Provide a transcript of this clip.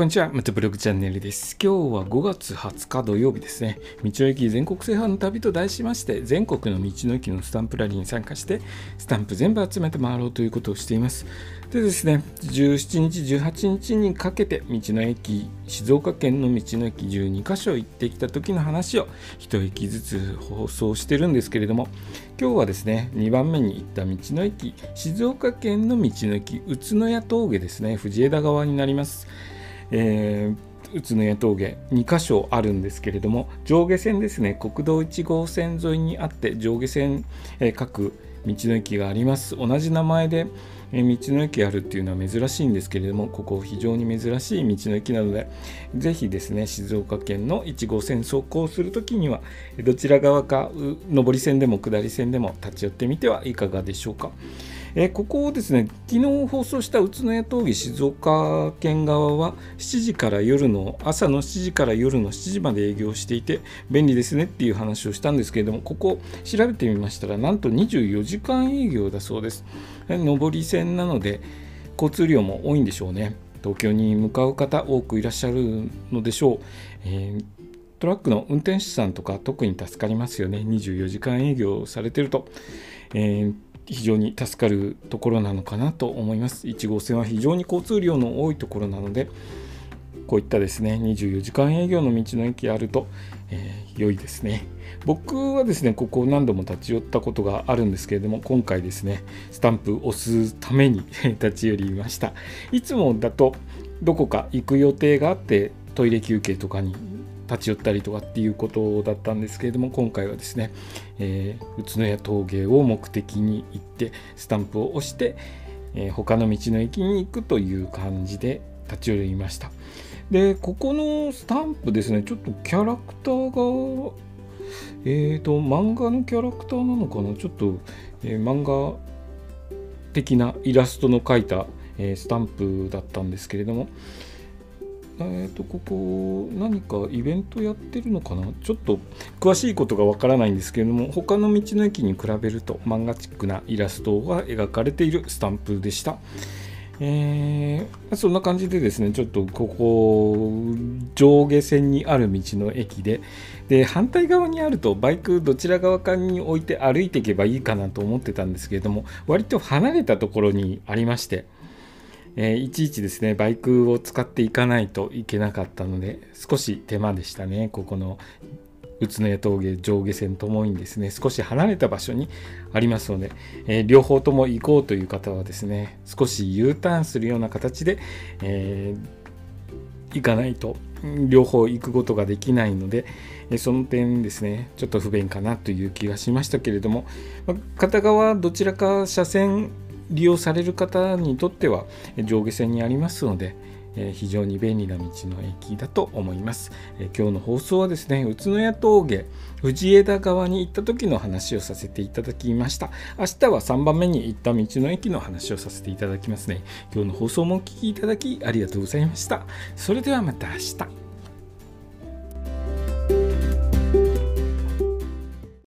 こんにちは、またブログチャンネルです。今日は5月20日土曜日ですね。道の駅全国制覇の旅と題しまして、全国の道の駅のスタンプラリーに参加して、スタンプ全部集めて回ろうということをしています。でですね、17日、18日にかけて、道の駅、静岡県の道の駅12カ所行ってきた時の話を1駅ずつ放送してるんですけれども、今日はですね、2番目に行った道の駅、静岡県の道の駅、宇都宮峠ですね、藤枝川になります。えー、宇都宮峠2箇所あるんですけれども上下線ですね国道1号線沿いにあって上下線、えー、各道の駅があります同じ名前で、えー、道の駅あるっていうのは珍しいんですけれどもここ非常に珍しい道の駅なのでぜひですね静岡県の1号線走行するときにはどちら側か上り線でも下り線でも立ち寄ってみてはいかがでしょうか。えー、ここをですね昨日放送した宇都宮峠静岡県側は7時から夜の朝の7時から夜の7時まで営業していて便利ですねっていう話をしたんですけれどもここ調べてみましたらなんと24時間営業だそうです上り線なので交通量も多いんでしょうね東京に向かう方多くいらっしゃるのでしょう、えートラックの運転手さんとか特に助かりますよね。24時間営業されてると。えー非常に助かるところなのかなと思います。1号線は非常に交通量の多いところなので、こういったですね、24時間営業の道の駅あると、えー、良いですね。僕はですね、ここ何度も立ち寄ったことがあるんですけれども、今回ですね、スタンプ押すために 立ち寄りました。いつもだと、どこか行く予定があって、トイレ休憩とかに立ち寄ったりとかっていうことだったんですけれども今回はですね、えー、宇都宮峠を目的に行ってスタンプを押して、えー、他の道の駅に行くという感じで立ち寄りました。でここのスタンプですねちょっとキャラクターがえーと漫画のキャラクターなのかな？ちょっと、えー、漫画的なイラストの描いた、えー、スタンプだったんですけれども、えーと、ここ何かイベントやってるのかな？ちょっと詳しいことがわからないんですけれども他の道の駅に比べると漫画チックなイラストが描かれているスタンプでした。えー、そんな感じでですねちょっとここ上下線にある道の駅でで反対側にあるとバイクどちら側かに置いて歩いていけばいいかなと思ってたんですけれども割と離れたところにありましてえー、いちいちですねバイクを使っていかないといけなかったので少し手間でしたね。ここの宇都宮峠上下線ともにですね。少し離れた場所にありますので、えー、両方とも行こうという方はですね少し U ターンするような形で、えー、行かないと両方行くことができないので、その点ですねちょっと不便かなという気がしましたけれども、片側どちらか車線利用される方にとっては上下線にありますので、え非常に便利な道の駅だと思います、え今日の放送はですね宇都宮峠藤枝川に行った時の話をさせていただきました。明日は3番目に行った道の駅の話をさせていただきますね。今日の放送もお聴きいただきありがとうございました。それではまた明日。